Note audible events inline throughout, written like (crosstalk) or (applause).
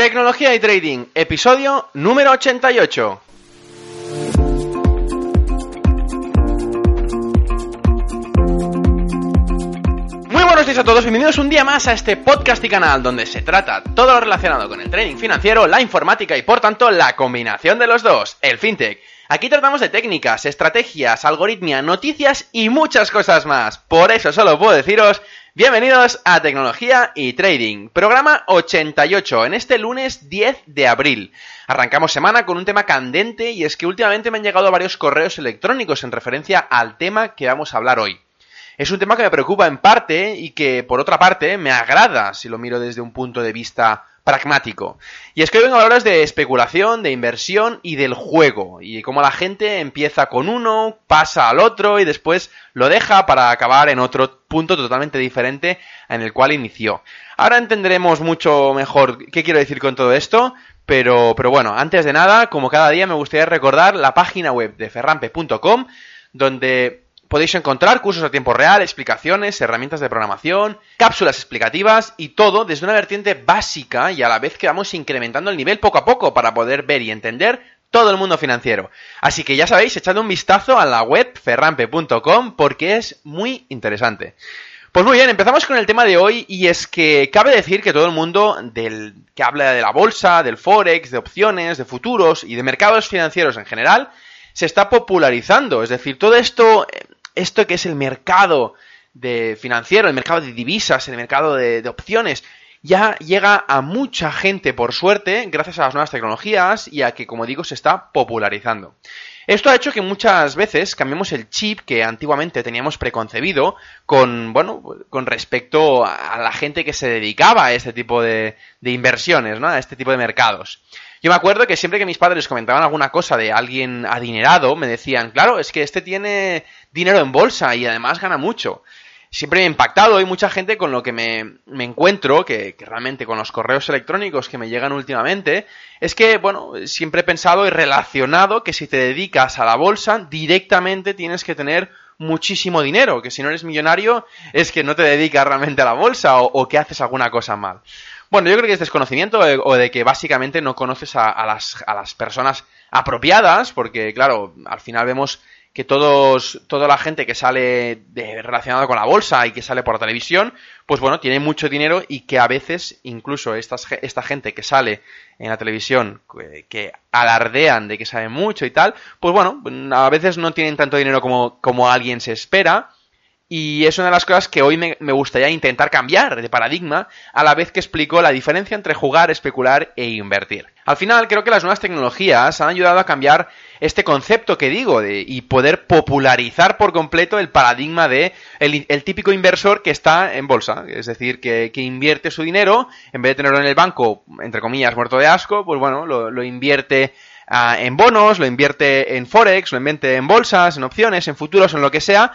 Tecnología y Trading, episodio número 88. Muy buenos días a todos, bienvenidos un día más a este podcast y canal donde se trata todo lo relacionado con el trading financiero, la informática y por tanto la combinación de los dos, el fintech. Aquí tratamos de técnicas, estrategias, algoritmia, noticias y muchas cosas más. Por eso solo puedo deciros Bienvenidos a Tecnología y Trading, programa 88, en este lunes 10 de abril. Arrancamos semana con un tema candente y es que últimamente me han llegado varios correos electrónicos en referencia al tema que vamos a hablar hoy. Es un tema que me preocupa en parte y que por otra parte me agrada si lo miro desde un punto de vista pragmático. Y es que hoy vengo a hablaros de especulación, de inversión y del juego. Y cómo la gente empieza con uno, pasa al otro y después lo deja para acabar en otro punto totalmente diferente en el cual inició. Ahora entenderemos mucho mejor qué quiero decir con todo esto. Pero, pero bueno, antes de nada, como cada día me gustaría recordar la página web de ferrampe.com donde Podéis encontrar cursos a tiempo real, explicaciones, herramientas de programación, cápsulas explicativas y todo desde una vertiente básica y a la vez que vamos incrementando el nivel poco a poco para poder ver y entender todo el mundo financiero. Así que ya sabéis, echad un vistazo a la web ferrampe.com porque es muy interesante. Pues muy bien, empezamos con el tema de hoy y es que cabe decir que todo el mundo del que habla de la bolsa, del forex, de opciones, de futuros y de mercados financieros en general se está popularizando, es decir, todo esto esto que es el mercado de financiero, el mercado de divisas, el mercado de, de opciones, ya llega a mucha gente, por suerte, gracias a las nuevas tecnologías y a que, como digo, se está popularizando. Esto ha hecho que muchas veces cambiemos el chip que antiguamente teníamos preconcebido con, bueno, con respecto a la gente que se dedicaba a este tipo de, de inversiones, ¿no? A este tipo de mercados. Yo me acuerdo que siempre que mis padres comentaban alguna cosa de alguien adinerado, me decían, claro, es que este tiene dinero en bolsa y además gana mucho. Siempre me ha impactado y mucha gente con lo que me, me encuentro, que, realmente con los correos electrónicos que me llegan últimamente, es que, bueno, siempre he pensado y relacionado que si te dedicas a la bolsa, directamente tienes que tener muchísimo dinero, que si no eres millonario es que no te dedicas realmente a la bolsa o, que haces alguna cosa mal. Bueno, yo creo que es desconocimiento o de que básicamente no conoces a, las, a las personas apropiadas, porque claro, al final vemos que todos, toda la gente que sale relacionada con la bolsa y que sale por la televisión, pues bueno, tiene mucho dinero y que a veces, incluso estas, esta gente que sale en la televisión, que, que, alardean de que sabe mucho y tal, pues bueno, a veces no tienen tanto dinero como, como alguien se espera y es una de las cosas que hoy me, gustaría intentar cambiar de paradigma, a la vez que explico la diferencia entre jugar, especular e invertir. Al final, creo que las nuevas tecnologías han ayudado a cambiar este concepto que digo de, y poder popularizar por completo el paradigma de el, típico inversor que está en bolsa. Es decir, que, que, invierte su dinero, en vez de tenerlo en el banco, entre comillas, muerto de asco, pues bueno, lo, invierte uh, en bonos, lo invierte en forex, lo invierte en bolsas, en opciones, en futuros, en lo que sea,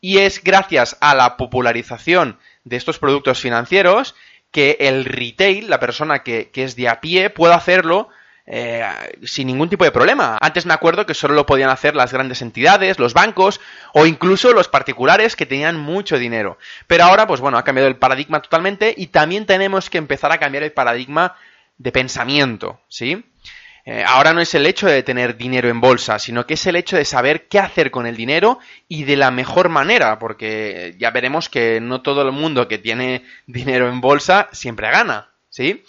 y es gracias a la popularización de estos productos financieros que el retail, la persona que, es de a pie, puede hacerlo eh, sin ningún tipo de problema. Antes me acuerdo que solo lo podían hacer las grandes entidades, los bancos o incluso los particulares que tenían mucho dinero. Pero ahora, pues bueno, ha cambiado el paradigma totalmente y también tenemos que empezar a cambiar el paradigma de pensamiento, ¿sí? Eh, ahora no es el hecho de tener dinero en bolsa, sino que es el hecho de saber qué hacer con el dinero y de la mejor manera, porque ya veremos que no todo el mundo que tiene dinero en bolsa siempre gana, ¿sí?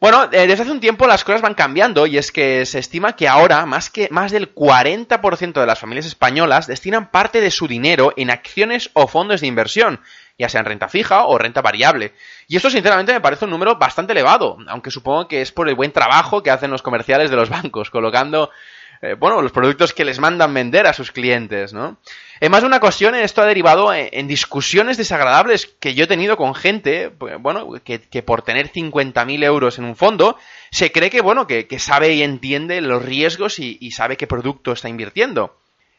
Bueno, eh, desde hace un tiempo las cosas van cambiando y es que se estima que ahora más que más del 40% de las familias españolas destinan parte de su dinero en acciones o fondos de inversión, ya sea en renta fija o renta variable. Y esto sinceramente me parece un número bastante elevado, aunque supongo que es por el buen trabajo que hacen los comerciales de los (laughs) bancos, colocando eh, bueno, los productos que les mandan vender a sus clientes, ¿no? En más de una ocasión esto ha derivado en, discusiones desagradables que yo he tenido con gente, pues, bueno, que, por tener 50.000 euros en un fondo, se cree que, bueno, que, sabe y entiende los riesgos y, y sabe qué producto está invirtiendo.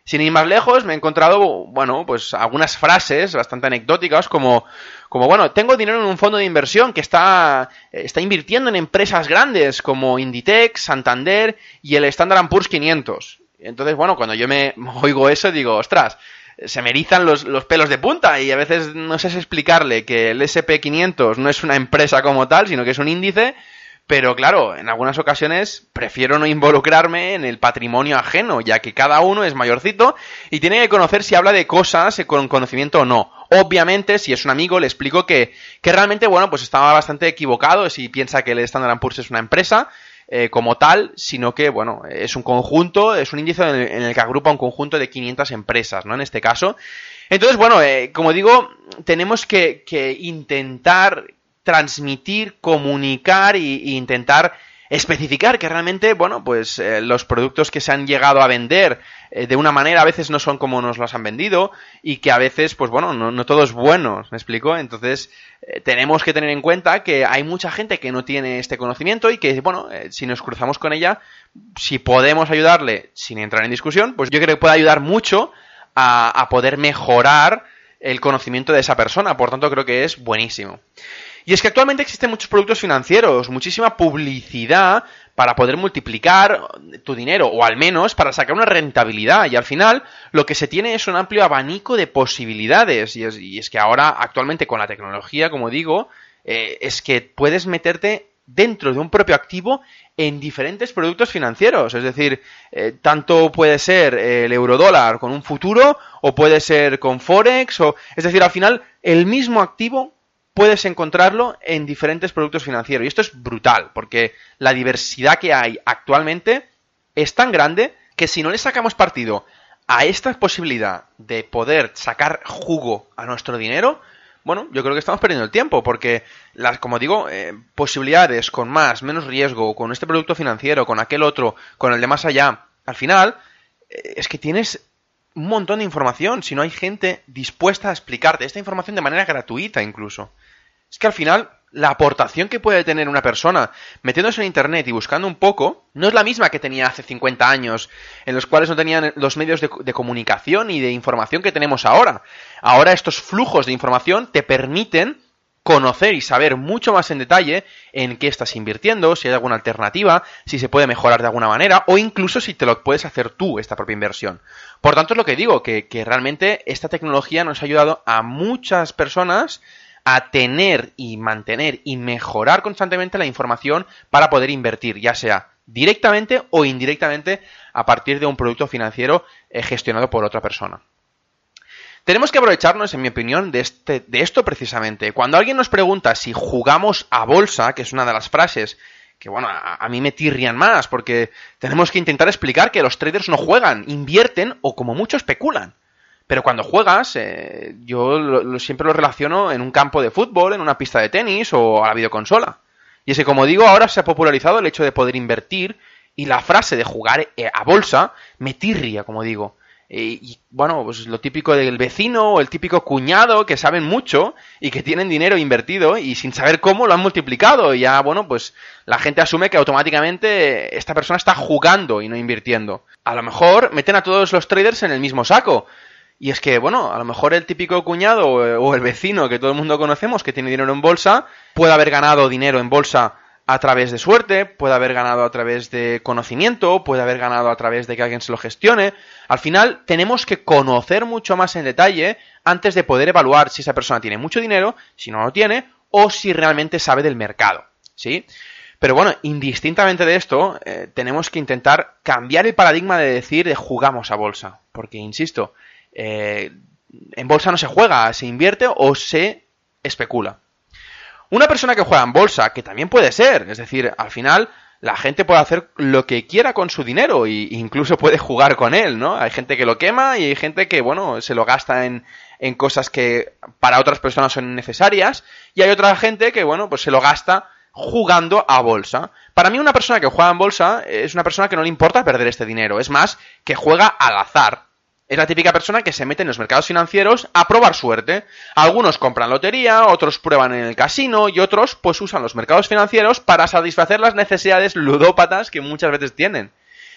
Sin ir más lejos, me he encontrado, bueno, pues algunas frases bastante anecdóticas como, como bueno, tengo dinero en un fondo de inversión que está, está invirtiendo en empresas grandes como Inditex, Santander y el Standard Poor's 500. Entonces, bueno, cuando yo me oigo eso, digo, ostras, se me erizan los, los, pelos de punta y a veces no sé explicarle que el SP500 no es una empresa como tal, sino que es un índice pero claro, en algunas ocasiones prefiero no involucrarme en el patrimonio ajeno, ya que cada uno es mayorcito y tiene que conocer si habla de cosas con conocimiento o no. Obviamente, si es un amigo, le explico que, que realmente, bueno, pues estaba bastante equivocado si piensa que el Standard Poor's es una empresa, eh, como tal, sino que, bueno, es un conjunto, es un índice en el, que agrupa un conjunto de 500 empresas, ¿no? En este caso. Entonces, bueno, eh, como digo, tenemos que, que intentar transmitir, comunicar e, intentar especificar que realmente, bueno, pues eh, los productos que se han llegado a vender eh, de una manera a veces no son como nos los han vendido y que a veces, pues bueno, no, todo es bueno, ¿me explico? Entonces, eh, tenemos que tener en cuenta que hay mucha gente que no tiene este conocimiento y que, bueno, si nos cruzamos con ella, si podemos ayudarle sin entrar en discusión, pues yo creo que puede ayudar mucho a poder mejorar el conocimiento de esa persona, por tanto creo que es buenísimo. Y es que actualmente existen muchos productos financieros, muchísima publicidad para poder multiplicar tu dinero, o al menos para sacar una rentabilidad. Y al final lo que se tiene es un amplio abanico de posibilidades. Y es, que ahora, actualmente con la tecnología, como digo, eh, es que puedes meterte dentro de un propio activo en diferentes productos financieros. Es decir, eh, tanto puede ser el eurodólar con un futuro o puede ser con Forex. O, es decir, al final el mismo activo puedes encontrarlo en diferentes productos financieros. Y esto es brutal, porque la diversidad que hay actualmente es tan grande que si no le sacamos partido a esta posibilidad de poder sacar jugo a nuestro dinero, bueno, yo creo que estamos perdiendo el tiempo, porque las, como digo, eh, posibilidades con más, menos riesgo, con este producto financiero, con aquel otro, con el de más allá, al final, eh, es que tienes un montón de información, si no hay gente dispuesta a explicarte esta información de manera gratuita incluso. Es que al final la aportación que puede tener una persona metiéndose en Internet y buscando un poco no es la misma que tenía hace 50 años, en los cuales no tenían los medios de, comunicación y de información que tenemos ahora. Ahora estos flujos de información te permiten conocer y saber mucho más en detalle en qué estás invirtiendo, si hay alguna alternativa, si se puede mejorar de alguna manera o incluso si te lo puedes hacer tú esta propia inversión. Por tanto es lo que digo, que realmente esta tecnología nos ha ayudado a muchas personas a tener y mantener y mejorar constantemente la información para poder invertir, ya sea directamente o indirectamente a partir de un producto financiero eh, gestionado por otra persona. Tenemos que aprovecharnos, en mi opinión, de, este, de esto precisamente. Cuando alguien nos pregunta si jugamos a bolsa, que es una de las frases que, bueno, a, mí me tirrian más, porque tenemos que intentar explicar que los traders no juegan, invierten o como mucho especulan. Pero cuando juegas, eh, yo siempre lo relaciono en un campo de fútbol, en una pista de tenis o a la videoconsola. Y es que, como digo, ahora se ha popularizado el hecho de poder invertir y la frase de jugar eh, a bolsa me tirria, como digo. Eh, y bueno, pues lo típico del vecino o el típico cuñado que saben mucho y que tienen dinero invertido y sin saber cómo lo han multiplicado. Y ya, bueno, pues la gente asume que automáticamente esta persona está jugando y no invirtiendo. A lo mejor meten a todos los traders en el mismo saco. Y es que, bueno, a lo mejor el típico cuñado o el vecino que todo el mundo conocemos que tiene dinero en bolsa puede haber ganado dinero en bolsa a través de suerte, puede haber ganado a través de conocimiento, puede haber ganado a través de que alguien se lo gestione. Al final tenemos que conocer mucho más en detalle antes de poder evaluar si esa persona tiene mucho dinero, si no lo tiene, o si realmente sabe del mercado. ¿Sí? Pero bueno, indistintamente de esto, eh, tenemos que intentar cambiar el paradigma de decir jugamos a bolsa. Porque, insisto, eh, en bolsa no se juega, se invierte o se especula. Una persona que juega en bolsa, que también puede ser, es decir, al final la gente puede hacer lo que quiera con su dinero e incluso puede jugar con él, ¿no? Hay gente que lo quema y hay gente que, bueno, se lo gasta en, en cosas que para otras personas son necesarias y hay otra gente que, bueno, pues se lo gasta jugando a bolsa. Para mí una persona que juega en bolsa es una persona que no le importa perder este dinero, es más, que juega al azar. Es la típica persona que se mete en los mercados financieros a probar suerte. Algunos compran lotería, otros prueban en el casino y otros pues usan los mercados financieros para satisfacer las necesidades ludópatas que muchas veces tienen.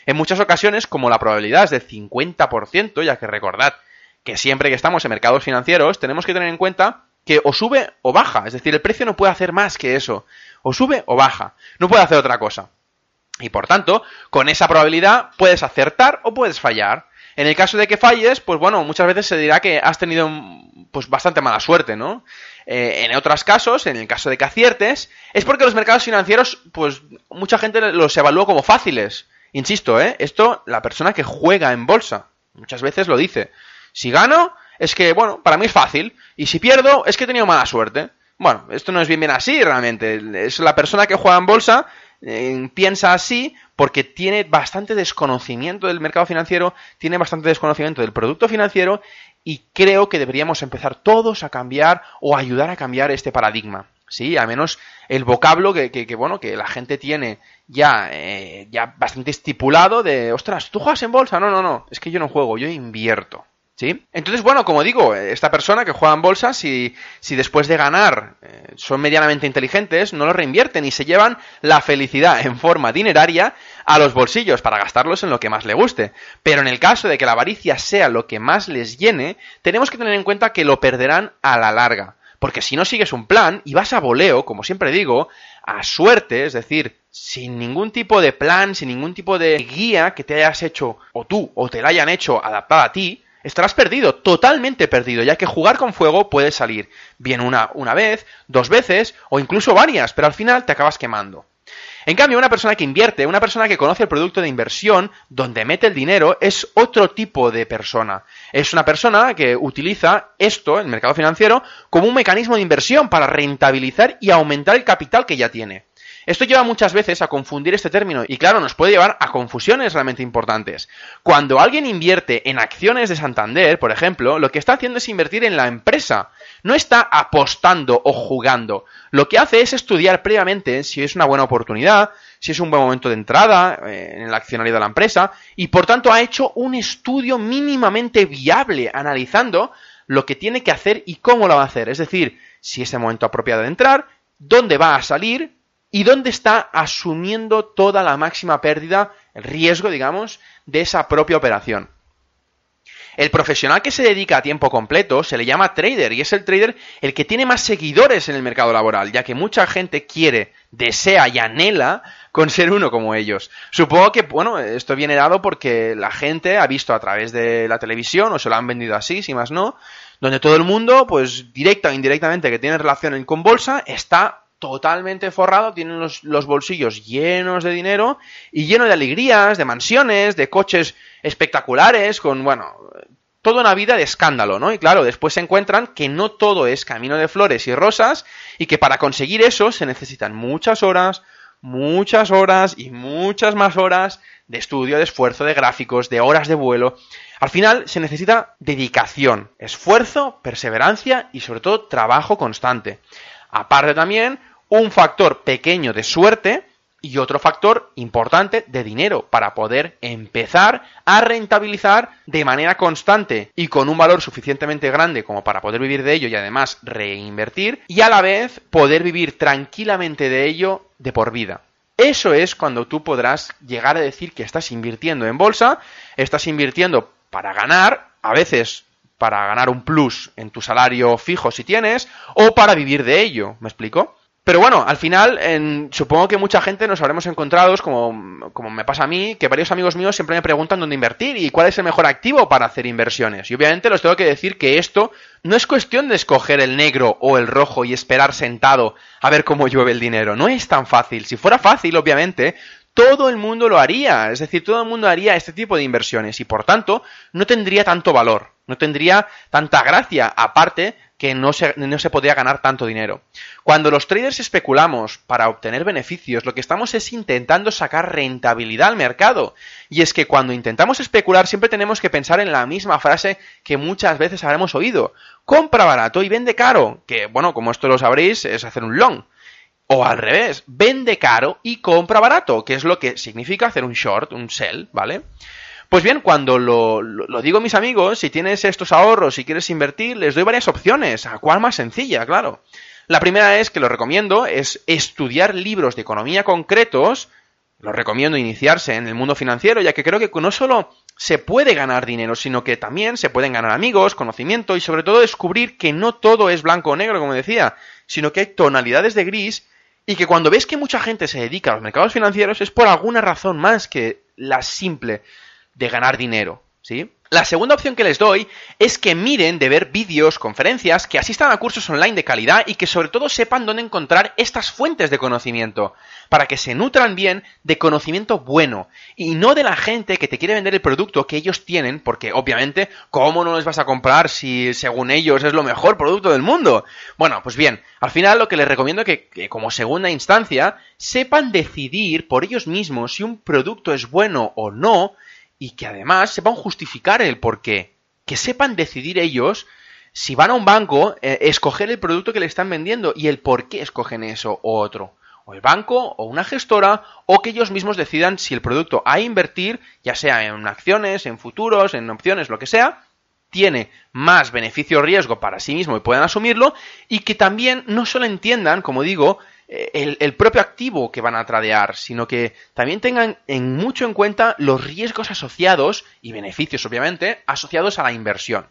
En muchas ocasiones, como la probabilidad es del 50%, ya que recordad que siempre que estamos en mercados financieros tenemos que tener en cuenta que o sube o baja, es decir, el precio no puede hacer más que eso, o sube o baja, no puede hacer otra cosa. Y por tanto, con esa probabilidad puedes acertar o puedes fallar. En el caso de que falles, pues bueno, muchas veces se dirá que has tenido pues bastante mala suerte, ¿no? Eh, en otros casos, en el caso de que aciertes, es porque los mercados financieros, pues mucha gente los evalúa como fáciles. Insisto, ¿eh? Esto la persona que juega en bolsa muchas veces lo dice. Si gano, es que, bueno, para mí es fácil. Y si pierdo, es que he tenido mala suerte. Bueno, esto no es bien bien así realmente. Es la persona que juega en bolsa piensa así porque tiene bastante desconocimiento del mercado financiero, tiene bastante desconocimiento del producto financiero y creo que deberíamos empezar todos a cambiar o ayudar a cambiar este paradigma. Sí, al menos el vocablo que, que, bueno, que la gente tiene ya, eh, ya bastante estipulado de, ostras, ¿tú juegas en bolsa? No, no, no, es que yo no juego, yo invierto. Entonces, bueno, como digo, esta persona que juega en bolsa, si, si después de ganar eh, son medianamente inteligentes, no lo reinvierten y se llevan la felicidad en forma dineraria a los bolsillos para gastarlos en lo que más le guste. Pero en el caso de que la avaricia sea lo que más les llene, tenemos que tener en cuenta que lo perderán a la larga. Porque si no sigues un plan y vas a voleo, como siempre digo, a suerte, es decir, sin ningún tipo de plan, sin ningún tipo de guía que te hayas hecho, o tú, o te la hayan hecho adaptada a ti, estarás perdido, totalmente perdido, ya que jugar con fuego puede salir bien una, una vez, dos veces o incluso varias, pero al final te acabas quemando. En cambio, una persona que invierte, una persona que conoce el producto de inversión, donde mete el dinero, es otro tipo de persona. Es una persona que utiliza esto, el mercado financiero, como un mecanismo de inversión para rentabilizar y aumentar el capital que ya tiene. Esto lleva muchas veces a confundir este término y claro, nos puede llevar a confusiones realmente importantes. Cuando alguien invierte en acciones de Santander, por ejemplo, lo que está haciendo es invertir en la empresa. No está apostando o jugando. Lo que hace es estudiar previamente si es una buena oportunidad, si es un buen momento de entrada eh, en el accionario de la empresa y por tanto ha hecho un estudio mínimamente viable analizando lo que tiene que hacer y cómo lo va a hacer. Es decir, si es el momento apropiado de entrar, dónde va a salir, y dónde está asumiendo toda la máxima pérdida, el riesgo, digamos, de esa propia operación. El profesional que se dedica a tiempo completo se le llama trader y es el trader el que tiene más seguidores en el mercado laboral, ya que mucha gente quiere, desea y anhela con ser uno como ellos. Supongo que, bueno, esto viene dado porque la gente ha visto a través de la televisión o se lo han vendido así, si más no, donde todo el mundo, pues directa o indirectamente que tiene relación con bolsa, está totalmente forrado, tienen los, bolsillos llenos de dinero y lleno de alegrías, de mansiones, de coches espectaculares, con, bueno, toda una vida de escándalo, ¿no? Y claro, después se encuentran que no todo es camino de flores y rosas y que para conseguir eso se necesitan muchas horas, muchas horas y muchas más horas de estudio, de esfuerzo, de gráficos, de horas de vuelo. Al final se necesita dedicación, esfuerzo, perseverancia y sobre todo trabajo constante. Aparte también un factor pequeño de suerte y otro factor importante de dinero para poder empezar a rentabilizar de manera constante y con un valor suficientemente grande como para poder vivir de ello y además reinvertir y a la vez poder vivir tranquilamente de ello de por vida. Eso es cuando tú podrás llegar a decir que estás invirtiendo en bolsa, estás invirtiendo para ganar, a veces para ganar un plus en tu salario fijo si tienes, o para vivir de ello, ¿me explico? Pero bueno, al final, supongo que mucha gente nos habremos encontrado, como, como me pasa a mí, que varios amigos míos siempre me preguntan dónde invertir y cuál es el mejor activo para hacer inversiones. Y obviamente les tengo que decir que esto no es cuestión de escoger el negro o el rojo y esperar sentado a ver cómo llueve el dinero. No es tan fácil. Si fuera fácil, obviamente, todo el mundo lo haría. Es decir, todo el mundo haría este tipo de inversiones y por tanto no tendría tanto valor, no tendría tanta gracia, aparte que no se, no se podría ganar tanto dinero. Cuando los traders especulamos para obtener beneficios, lo que estamos es intentando sacar rentabilidad al mercado. Y es que cuando intentamos especular siempre tenemos que pensar en la misma frase que muchas veces habremos oído. Compra barato y vende caro. Que, bueno, como esto lo sabréis, es hacer un long. O al revés, vende caro y compra barato, que es lo que significa hacer un short, un sell, ¿vale? Pues bien, cuando lo, digo a mis amigos, si tienes estos ahorros, si quieres invertir, les doy varias opciones. ¿A cuál más sencilla? Claro. La primera es, que lo recomiendo, es estudiar libros de economía concretos. Lo recomiendo iniciarse en el mundo financiero, ya que creo que no solo se puede ganar dinero, sino que también se pueden ganar amigos, conocimiento y sobre todo descubrir que no todo es blanco o negro, como decía, sino que hay tonalidades de gris y que cuando ves que mucha gente se dedica a los mercados financieros es por alguna razón más que la simple de ganar dinero, ¿sí? La segunda opción que les doy es que miren de ver vídeos, conferencias, que asistan a cursos online de calidad y que sobre todo sepan dónde encontrar estas fuentes de conocimiento, para que se nutran bien de conocimiento bueno y no de la gente que te quiere vender el producto que ellos tienen, porque obviamente, ¿cómo no les vas a comprar si según ellos es lo mejor producto del mundo? Bueno, pues bien, al final lo que les recomiendo es que, como segunda instancia sepan decidir por ellos mismos si un producto es bueno o no, y que además sepan justificar el por qué. Que sepan decidir ellos si van a un banco, eh, escoger el producto que le están vendiendo y el por qué escogen eso o otro. O el banco, o una gestora, o que ellos mismos decidan si el producto a invertir, ya sea en acciones, en futuros, en opciones, lo que sea, tiene más beneficio o riesgo para sí mismo y puedan asumirlo, y que también no solo entiendan, como digo, el, propio activo que van a tradear, sino que también tengan en mucho en cuenta los riesgos asociados y beneficios, obviamente, asociados a la inversión.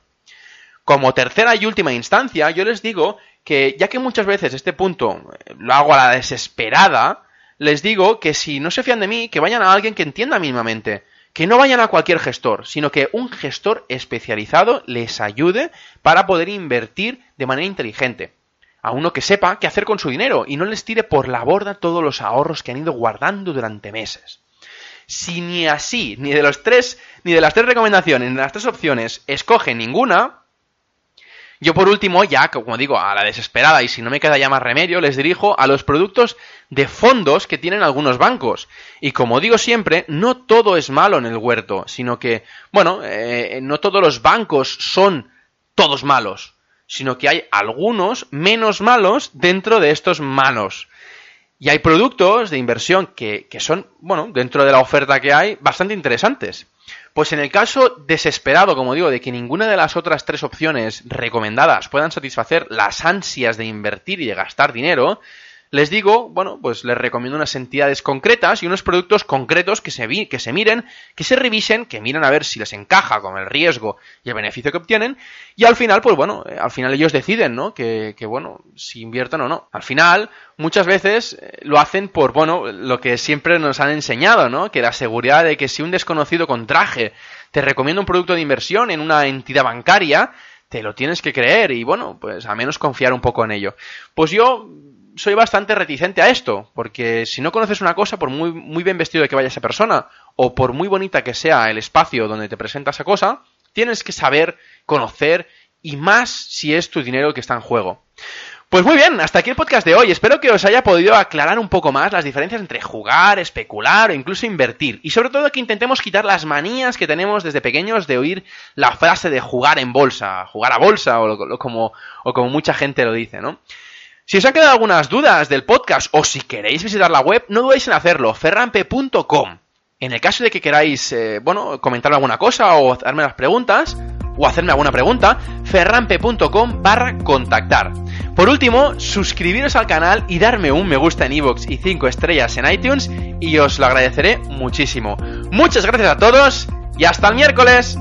Como tercera y última instancia, yo les digo que, ya que muchas veces este punto eh, lo hago a la desesperada, les digo que si no se fían de mí, que vayan a alguien que entienda mínimamente. Que no vayan a cualquier gestor, sino que un gestor especializado les ayude para poder invertir de manera inteligente a uno que sepa qué hacer con su dinero y no les tire por la borda todos los ahorros que han ido guardando durante meses. Si ni así, ni de los tres, ni de las tres recomendaciones, ni de las tres opciones, escoge ninguna, yo por último, ya, como digo, a la desesperada y si no me queda ya más remedio, les dirijo a los productos de fondos que tienen algunos bancos. Y como digo siempre, no todo es malo en el huerto, sino que, bueno, eh, no todos los bancos son todos malos sino que hay algunos menos malos dentro de estos malos. Y hay productos de inversión que, son, bueno, dentro de la oferta que hay, bastante interesantes. Pues en el caso desesperado, como digo, de que ninguna de las otras tres opciones recomendadas puedan satisfacer las ansias de invertir y de gastar dinero, les digo, bueno, pues les recomiendo unas entidades concretas y unos productos concretos que se, vi, que se miren, que se revisen, que miren a ver si les encaja con el riesgo y el beneficio que obtienen, y al final, pues bueno, eh, al final ellos deciden, ¿no? Que, que bueno, si invierten o no. Al final, muchas veces eh, lo hacen por, bueno, lo que siempre nos han enseñado, ¿no? Que la seguridad de que si un desconocido con traje te recomienda un producto de inversión en una entidad bancaria, te lo tienes que creer y bueno, pues a menos confiar un poco en ello. Pues yo soy bastante reticente a esto, porque si no conoces una cosa, por muy, muy bien vestido que vaya esa persona, o por muy bonita que sea el espacio donde te presenta esa cosa, tienes que saber, conocer, y más si es tu dinero el que está en juego. Pues muy bien, hasta aquí el podcast de hoy. Espero que os haya podido aclarar un poco más las diferencias entre jugar, especular o incluso invertir. Y sobre todo que intentemos quitar las manías que tenemos desde pequeños de oír la frase de jugar en bolsa, jugar a bolsa o, como, o como mucha gente lo dice, ¿no? Si os han quedado algunas dudas del podcast o si queréis visitar la web, no dudéis en hacerlo, ferrampe.com. En el caso de que queráis, eh, bueno, comentar alguna cosa o hacerme las preguntas, o hacerme alguna pregunta, ferrampe.com barra contactar. Por último, suscribiros al canal y darme un me gusta en iVoox y 5 estrellas en iTunes y os lo agradeceré muchísimo. Muchas gracias a todos y hasta el miércoles.